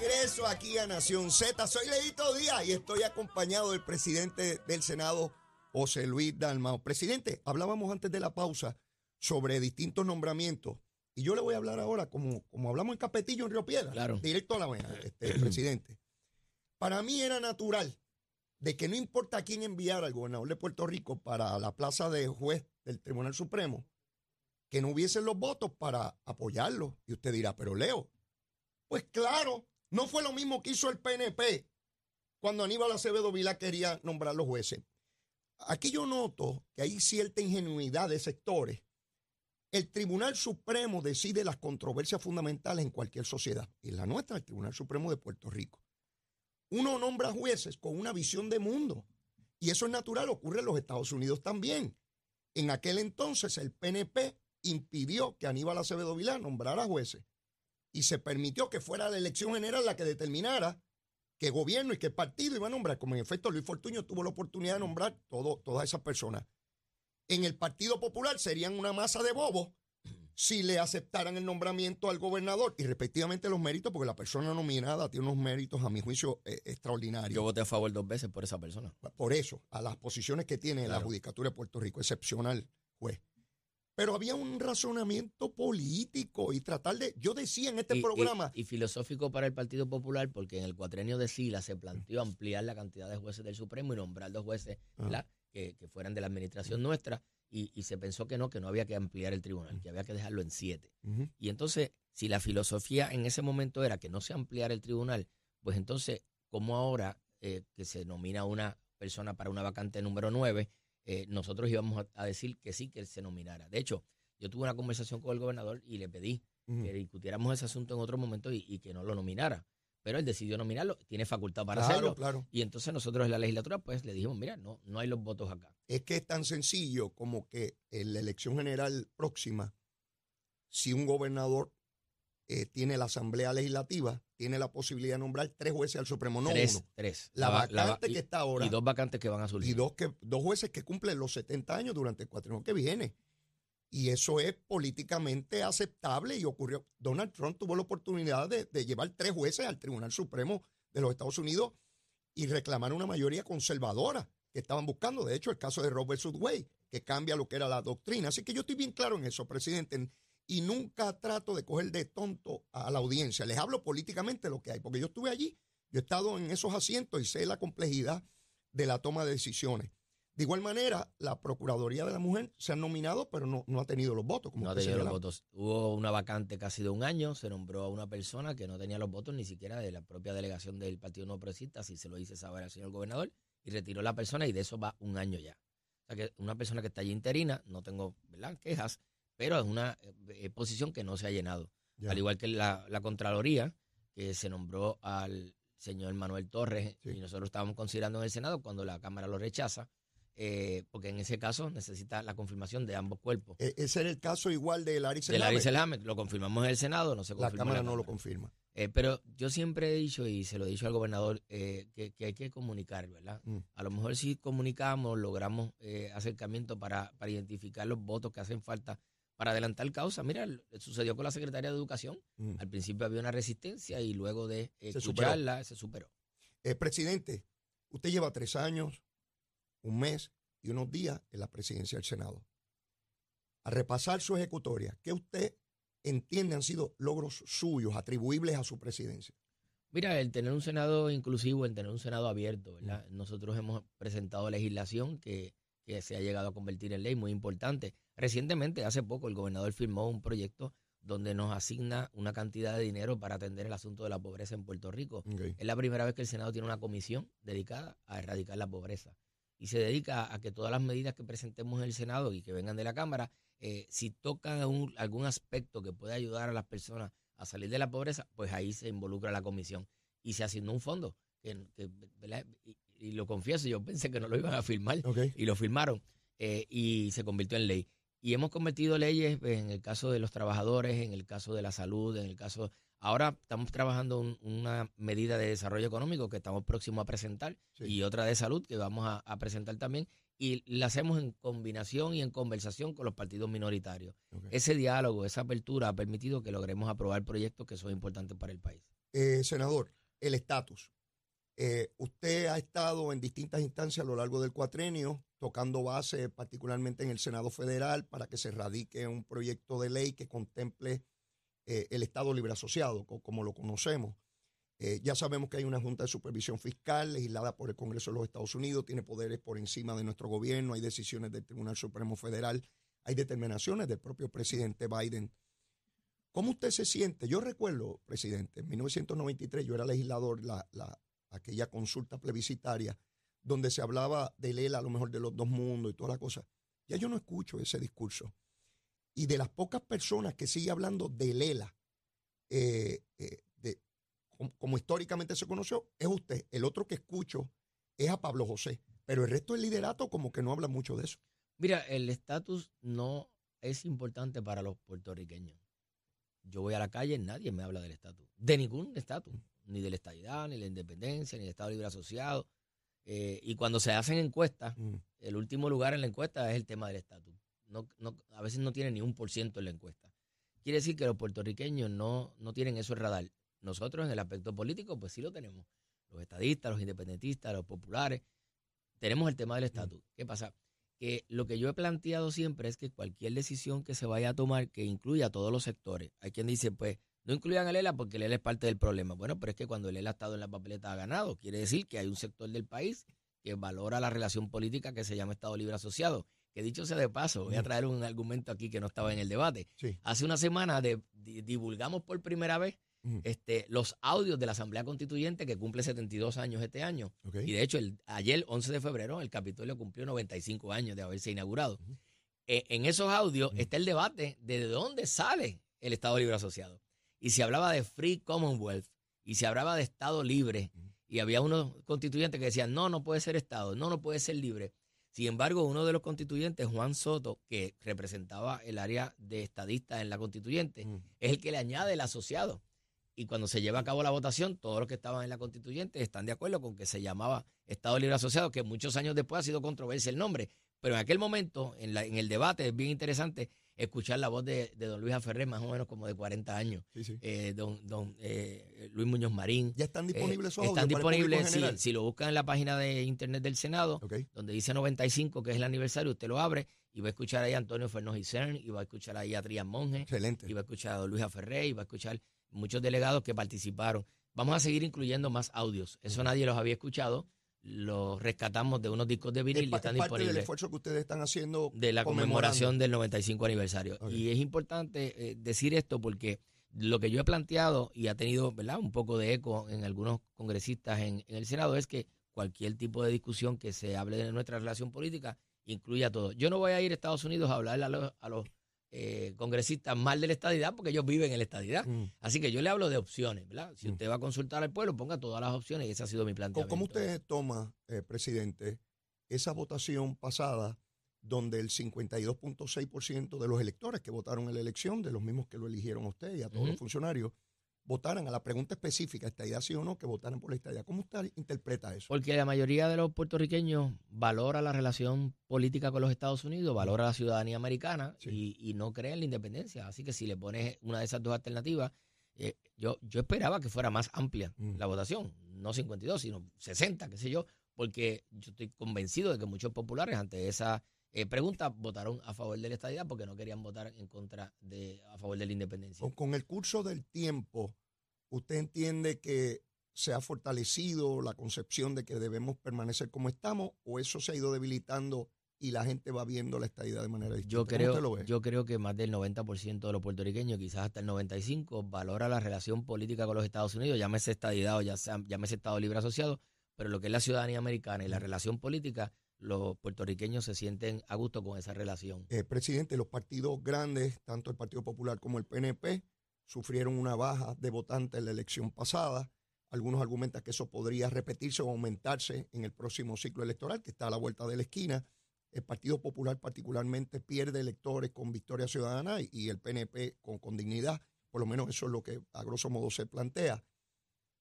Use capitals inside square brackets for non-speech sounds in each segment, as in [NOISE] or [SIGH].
regreso aquí a Nación Z. Soy Leito Díaz y estoy acompañado del presidente del Senado, José Luis Dalmao. Presidente, hablábamos antes de la pausa sobre distintos nombramientos. Y yo le voy a hablar ahora, como, como hablamos en Capetillo, en Río Piedra, Claro. directo a la vena, este, [CLEARS THROAT] presidente. Para mí era natural de que no importa quién enviara al gobernador de Puerto Rico para la plaza de juez del Tribunal Supremo, que no hubiesen los votos para apoyarlo. Y usted dirá, pero Leo, pues claro, no fue lo mismo que hizo el PNP cuando Aníbal Acevedo Vilá quería nombrar los jueces. Aquí yo noto que hay cierta ingenuidad de sectores. El Tribunal Supremo decide las controversias fundamentales en cualquier sociedad. Y la nuestra, el Tribunal Supremo de Puerto Rico. Uno nombra jueces con una visión de mundo. Y eso es natural, ocurre en los Estados Unidos también. En aquel entonces el PNP impidió que Aníbal Acevedo Vilá nombrara jueces y se permitió que fuera la elección general la que determinara qué gobierno y qué partido iba a nombrar. Como en efecto Luis Fortuño tuvo la oportunidad de nombrar todo, todas esas personas. En el Partido Popular serían una masa de bobos si le aceptaran el nombramiento al gobernador y respectivamente los méritos, porque la persona nominada tiene unos méritos, a mi juicio, eh, extraordinarios. Yo voté a favor dos veces por esa persona. Por eso, a las posiciones que tiene la. Judicatura de Puerto Rico, excepcional juez. Pero había un razonamiento político y tratar de. Yo decía en este Y- programa. Y, filosófico para el Partido Popular, porque en el cuatrenio de Sila se planteó ampliar la cantidad de jueces del Supremo y nombrar dos jueces Ah. que, que fueran de la administración nuestra, y, y se pensó que no, que no había que ampliar el tribunal, que había que dejarlo en siete. Y entonces, si la filosofía en ese momento era que no se ampliara el tribunal, pues entonces, como ahora eh, que se nomina una persona para una vacante número 9, nosotros íbamos a, a decir que sí, que él se nominara. De hecho, yo tuve una conversación con el gobernador y le pedí que discutiéramos ese asunto en otro momento y, y que no lo nominara. Pero él decidió nominarlo, tiene facultad para Claro, hacerlo. claro. Y entonces nosotros en la legislatura, pues le dijimos, mira, no, no hay los votos acá. Es que es tan sencillo como que en la elección general próxima, si un gobernador eh, tiene la Asamblea Legislativa, tiene la posibilidad de nombrar tres jueces al Supremo, no tres, uno. tres. La, va- la va- vacante que está ahora. y dos vacantes que van a surgir. y dos, que, dos jueces que cumplen los 70 años durante el cuatrienio que viene. Y eso es políticamente aceptable y ocurrió. Donald Trump tuvo la oportunidad de, de llevar tres jueces al Tribunal Supremo de los Estados Unidos y reclamar una mayoría conservadora que estaban buscando. De hecho, el caso de Robert Wade, que cambia lo que era la doctrina. Así que yo estoy bien claro en eso, presidente. Y nunca trato de coger de tonto a la audiencia. Les hablo políticamente lo que hay, porque yo estuve allí, yo he estado en esos asientos y sé la complejidad de la toma de decisiones. De igual manera, la Procuraduría de la Mujer se ha nominado, pero no, no ha tenido los votos. Como No ha tenido los votos. Hubo una vacante casi de un año, se nombró a una persona que no tenía los votos ni siquiera de la propia delegación del Partido No Progresista, así se lo hice saber al señor gobernador, y retiró la persona y de eso va un año ya. O sea que una persona que está allí interina, no tengo ¿verdad? quejas, pero es una eh, posición que no se ha llenado. Ya. Al igual que la, la Contraloría, que se nombró al señor Manuel Torres, Sí. y nosotros estábamos considerando en el Senado cuando la Cámara lo rechaza, eh, porque en ese caso necesita la confirmación de ambos cuerpos. E- ese era el caso igual de Larry De Larry lo confirmamos en el Senado, no se La confirmó en Cámara no lo confirma. Eh, pero yo siempre he dicho, y se lo he dicho al gobernador, eh, que, que hay que comunicar, ¿verdad? Mm. A lo mejor si comunicamos, logramos eh, acercamiento para, para identificar los votos que hacen falta para adelantar causa. Mira, sucedió con la Secretaría de Educación. Mm. Al principio había una resistencia y luego de eh, Se superó. escucharla se superó. Eh, presidente, usted lleva tres años, un mes y unos días en la presidencia del Senado. A repasar su ejecutoria, ¿qué usted entiende han sido logros suyos atribuibles a su presidencia? Mira, el tener un Senado inclusivo, el tener un Senado abierto, ¿verdad? Nosotros hemos presentado legislación que, que se ha llegado a convertir en ley, muy importante. Recientemente, hace poco, el gobernador firmó un proyecto donde nos asigna una cantidad de dinero para atender el asunto de la pobreza en Puerto Rico. Es la primera vez que el Senado tiene una comisión dedicada a erradicar la pobreza. Y se dedica a que todas las medidas que presentemos en el Senado y que vengan de la Cámara, eh, si tocan algún aspecto que pueda ayudar a las personas a salir de la pobreza, pues ahí se involucra la comisión. Y se asignó un fondo, que, que, y, y lo confieso, yo pensé que no lo iban a firmar y lo firmaron eh, y se convirtió en ley. Y hemos convertido leyes pues, en el caso de los trabajadores, en el caso de la salud, en el caso... Ahora estamos trabajando un- una medida de desarrollo económico que estamos próximos a presentar Sí. y otra de salud que vamos a, a presentar también y la hacemos en combinación y en conversación con los partidos minoritarios. Ese diálogo, esa apertura ha permitido que logremos aprobar proyectos que son importantes para el país. Eh, senador, el estatus. Eh, usted ha estado en distintas instancias a lo largo del cuatrenio tocando base, particularmente en el Senado Federal, para que se radique un proyecto de ley que contemple eh, el Estado Libre Asociado, como lo conocemos. ya sabemos que hay una Junta de Supervisión Fiscal legislada por el Congreso de los Estados Unidos, tiene poderes por encima de nuestro gobierno, hay decisiones del Tribunal Supremo Federal, hay determinaciones del propio presidente Biden ¿Cómo usted se siente? Yo recuerdo, presidente, en 1993 yo era legislador, la, aquella consulta plebiscitaria, donde se hablaba de Lela, a lo mejor de los dos mundos y toda la cosa. Ya yo no escucho ese discurso. Y de las pocas personas que sigue hablando de Lela, eh, eh, de, como, históricamente se conoció, es usted. El otro que escucho es a Pablo José. Pero el resto del liderato como que no habla mucho de eso. Mira, el estatus no es importante para los puertorriqueños. Yo voy a la calle, nadie me habla del estatus. De ningún estatus. Ni de la estadidad, ni de la independencia, ni del Estado Libre Asociado. Eh, y cuando se hacen encuestas, mm. el último lugar en la encuesta es el tema del estatus. No, no, a veces no tiene ni un por ciento en la encuesta. Quiere decir que los puertorriqueños no, no tienen eso en radar. Nosotros en el aspecto político, pues sí lo tenemos. Los estadistas, los independentistas, los populares, tenemos el tema del mm. estatus. ¿Qué pasa? que lo que yo he planteado siempre es que cualquier decisión que se vaya a tomar que incluya a todos los sectores. Hay quien dice, pues, no incluyan a Lela porque Lela es parte del problema. Bueno, pero es que cuando Lela ha estado en la papeleta ha ganado. Quiere decir que hay un sector del país que valora la relación política que se llama Estado Libre Asociado. Que dicho sea de paso, voy a traer un argumento aquí que no estaba en el debate. Hace una semana divulgamos por primera vez este, los audios de la Asamblea Constituyente que cumple 72 años este año. Y de hecho, el, ayer, 11 de febrero, el Capitolio cumplió 95 años de haberse inaugurado. E, en esos audios está el debate de dónde sale el Estado Libre Asociado. Y se hablaba de Free Commonwealth y se hablaba de Estado Libre. Y había unos constituyentes que decían, no, no puede ser Estado, no, no puede ser libre. Sin embargo, uno de los constituyentes, Juan Soto, que representaba el área de estadista en la constituyente, es el que le añade el asociado. Y cuando se lleva a cabo la votación, todos los que estaban en la constituyente están de acuerdo con que se llamaba Estado Libre Asociado, que muchos años después ha sido controversia el nombre. Pero en aquel momento, en, la, en el debate, es bien interesante escuchar la voz de, don Luis Aferré, más o menos como de 40 años. Eh, don, don eh, Luis Muñoz Marín. ¿Ya están disponibles esos eh, Están disponibles, si, si, lo buscan en la página de internet del Senado, donde dice 95, que es el aniversario, usted lo abre y va a escuchar ahí a Antonio Fernández Cern, y va a escuchar ahí a Trián Monge. Excelente. Y va a escuchar a don Luis Aferré, y va a escuchar muchos delegados que participaron. Vamos a seguir incluyendo más audios. Eso nadie los había escuchado. Los rescatamos de unos discos de vinil y están parte del esfuerzo que ustedes están haciendo. De la conmemoración del 95 aniversario. Y es importante eh, decir esto porque lo que yo he planteado y ha tenido ¿verdad? un poco de eco en algunos congresistas en, el Senado es que cualquier tipo de discusión que se hable de nuestra relación política incluya todo. Yo no voy a ir a Estados Unidos a hablar a los eh, congresistas mal de la estadidad porque ellos viven en la estadidad. Mm. Así que yo le hablo de opciones, ¿verdad? Si mm. usted va a consultar al pueblo, ponga todas las opciones y ese ha sido mi planteamiento. ¿Cómo usted toma, eh, presidente, esa votación pasada donde el 52.6% de los electores que votaron en la elección, de los mismos que lo eligieron a usted y a todos los funcionarios, votaran a la pregunta específica, estadía sí o no, que votaran por la estadía. ¿Cómo usted interpreta eso? Porque la mayoría de los puertorriqueños valora la relación política con los Estados Unidos, valora la ciudadanía americana y, no cree en la independencia. Así que si le pones una de esas dos alternativas, eh, yo, yo esperaba que fuera más amplia mm. la votación, no 52, sino 60, qué sé yo, porque yo estoy convencido de que muchos populares ante esa eh, pregunta, votaron a favor de la estadidad porque no querían votar en contra de, a favor de la independencia. Con, el curso del tiempo, ¿usted entiende que se ha fortalecido la concepción de que debemos permanecer como estamos o eso se ha ido debilitando y la gente va viendo la estadidad de manera distinta? Yo creo, yo creo que más del 90% de los puertorriqueños, quizás hasta el 95%, valora la relación política con los Estados Unidos, llámese estadidad o ya sea, llámese Estado Libre Asociado, pero lo que es la ciudadanía americana y la relación política los puertorriqueños se sienten a gusto con esa relación. Eh, presidente, los partidos grandes, tanto el Partido Popular como el PNP, sufrieron una baja de votantes en la elección pasada. Algunos argumentan que eso podría repetirse o aumentarse en el próximo ciclo electoral, que está a la vuelta de la esquina. El Partido Popular particularmente pierde electores con victoria ciudadana y, el PNP con, con dignidad. Por lo menos eso es lo que a grosso modo se plantea.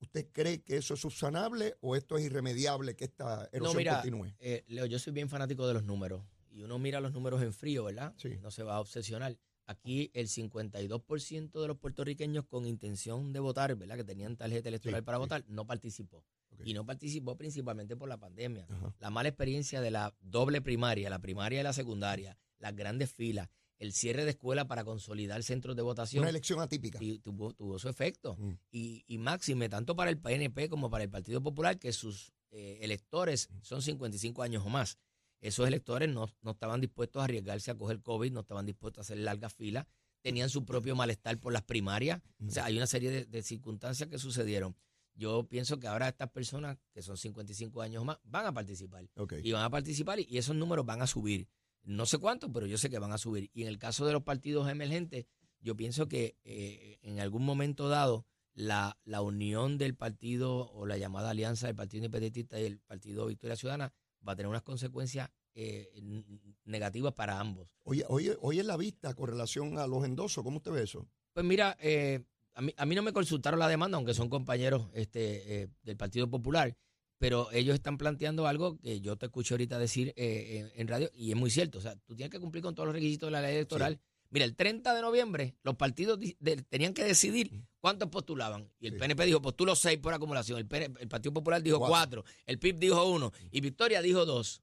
¿Usted cree que eso es subsanable o esto es irremediable que esta erosión no, mira, continúe? Eh, Leo, yo soy bien fanático de los números y uno mira los números en frío, ¿verdad? Sí. No se va a obsesionar. aquí el 52% de los puertorriqueños con intención de votar, ¿verdad? Que tenían tarjeta electoral para votar, no participó. Y no participó principalmente por la pandemia. La mala experiencia de la doble primaria, la primaria y la secundaria, las grandes filas, el cierre de escuela para consolidar centros de votación. Una elección atípica. Y tuvo, su efecto. Mm. Y, y, máxime, tanto para el PNP como para el Partido Popular, que sus eh, electores mm. son 55 años o más. Esos electores no, estaban dispuestos a arriesgarse a coger COVID, no estaban dispuestos a hacer largas filas, tenían su propio malestar por las primarias. O sea, hay una serie de, circunstancias que sucedieron. Yo pienso que ahora estas personas, que son 55 años o más, van a participar. Y van a participar y, esos números van a subir. No sé cuánto, pero yo sé que van a subir. Y en el caso de los partidos emergentes, yo pienso que eh, en algún momento dado la, la unión del partido o la llamada alianza del Partido Independentista y el Partido Victoria Ciudadana va a tener unas consecuencias eh, negativas para ambos. Oye, oye, hoy en la vista con relación a los endosos, ¿cómo usted ve eso? Pues mira, eh, a, mí, a mí no me consultaron la demanda, aunque son compañeros este, eh, del Partido Popular, pero ellos están planteando algo que yo te escuché ahorita decir en, radio y es muy cierto. O sea, tú tienes que cumplir con todos los requisitos de la ley electoral. Mira, el 30 de noviembre los partidos tenían que decidir cuántos postulaban. Y el PNP dijo, postulo seis por acumulación. El, el Partido Popular dijo cuatro. El PIB dijo uno. Y Victoria dijo dos.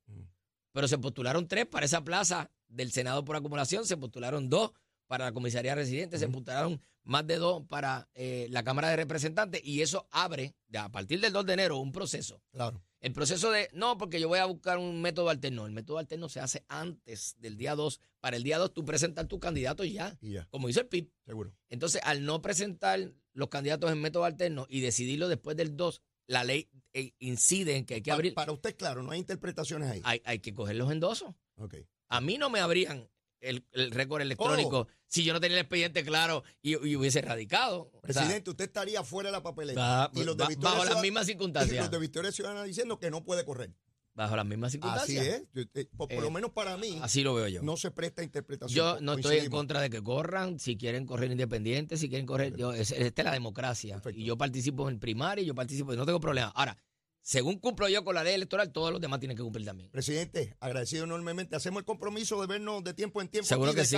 Pero se postularon tres para esa plaza del Senado por acumulación. Se postularon dos para la comisaría residente. Se postularon más de dos para eh, la Cámara de Representantes. Y eso abre, a partir del 2 de enero, un proceso. Claro el proceso de, no, porque yo voy a buscar un método alterno. El método alterno se hace antes del día 2. Para el día 2 tú presentas tu candidato y ya, como dice el PIB. Seguro. Entonces, al no presentar los candidatos en método alterno y decidirlo después del 2, la ley eh, incide en que hay que abrir. Para usted, claro, no hay interpretaciones ahí. Hay, hay que coger los endosos. Okay. A mí no me abrían el, récord electrónico oh. si yo no tenía el expediente claro y, hubiese radicado. Presidente, usted estaría fuera de la papeleta. y los de bajo las mismas circunstancias. Y los de Victoria Ciudadana diciendo que no puede correr. Bajo las mismas circunstancias. Así es. Eh, por, lo eh, menos para mí. Así lo veo yo. No se presta interpretación. Yo no estoy en contra de que corran. Si quieren correr independientes, si quieren correr. Yo, esta es la democracia. Y yo participo en primaria y yo participo. No tengo problema. Ahora, según cumplo yo con la ley electoral, todos los demás tienen que cumplir también. Presidente, agradecido enormemente. Hacemos el compromiso de vernos de tiempo en tiempo. Seguro que sí.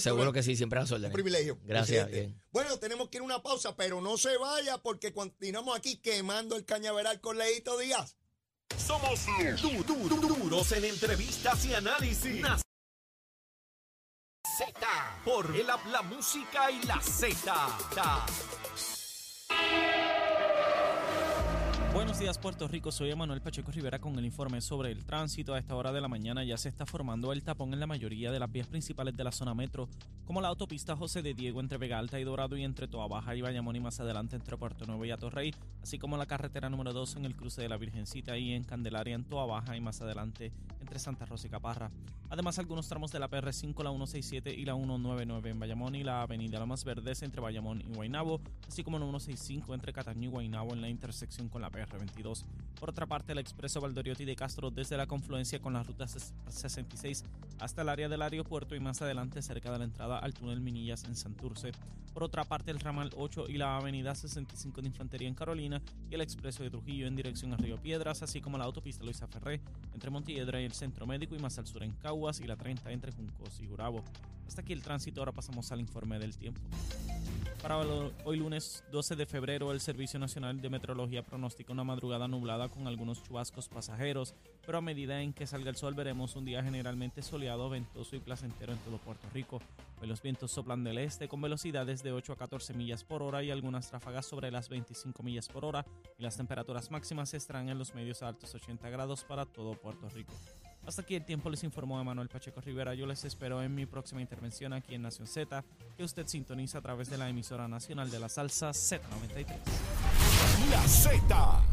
seguro que sí, siempre a las Un privilegio. Gracias. Bueno, tenemos que ir a una pausa, pero no se vaya porque continuamos aquí quemando el cañaveral con Leito Díaz. Somos du duros en entrevistas y análisis. Z por el la música y la Z. Buenos días Puerto Rico, soy Emanuel Pacheco Rivera con el informe sobre el tránsito. A esta hora de la mañana ya se está formando el tapón en la mayoría de las vías principales de la zona metro, como la autopista José de Diego entre Vega Alta y Dorado y entre Toa Baja y Bayamón y más adelante entre Puerto Nuevo y Atorrey, así como la carretera número 2 en el cruce de la Virgencita y en Candelaria en Toa Baja y más adelante entre Santa Rosa y Caparra. Además algunos tramos de la PR5, la 167 y la 199 en Bayamón y la avenida Lomas Verdes entre Bayamón y Guaynabo, así como la 165 entre Cataño y Guaynabo en la intersección con la PR R22. Por otra parte, el expreso Valdoriotti de Castro desde la confluencia con la ruta 66 hasta el área del aeropuerto y más adelante cerca de la entrada al túnel Minillas en Santurce. Por otra parte, el ramal 8 y la avenida 65 de Infantería en Carolina y el expreso de Trujillo en dirección a Río Piedras, así como la autopista Luisa Ferré entre Montiedra y el Centro Médico y más al sur en Caguas y la 30 entre Juncos y Gurabo. Hasta aquí el tránsito, ahora pasamos al informe del tiempo. Para hoy lunes 12 de febrero, el Servicio Nacional de Meteorología pronostica una madrugada nublada con algunos chubascos pasajeros, pero a medida en que salga el sol veremos un día generalmente soleado, ventoso y placentero en todo Puerto Rico. Los vientos soplan del este con velocidades de 8 a 14 millas por hora y algunas ráfagas sobre las 25 millas por hora y las temperaturas máximas estarán en los medios altos 80 grados para todo Puerto Rico. Hasta aquí el tiempo les informó Manuel Pacheco Rivera. Yo les espero en mi próxima intervención aquí en Nación Z, que usted sintoniza a través de la emisora nacional de la salsa Z93. La Z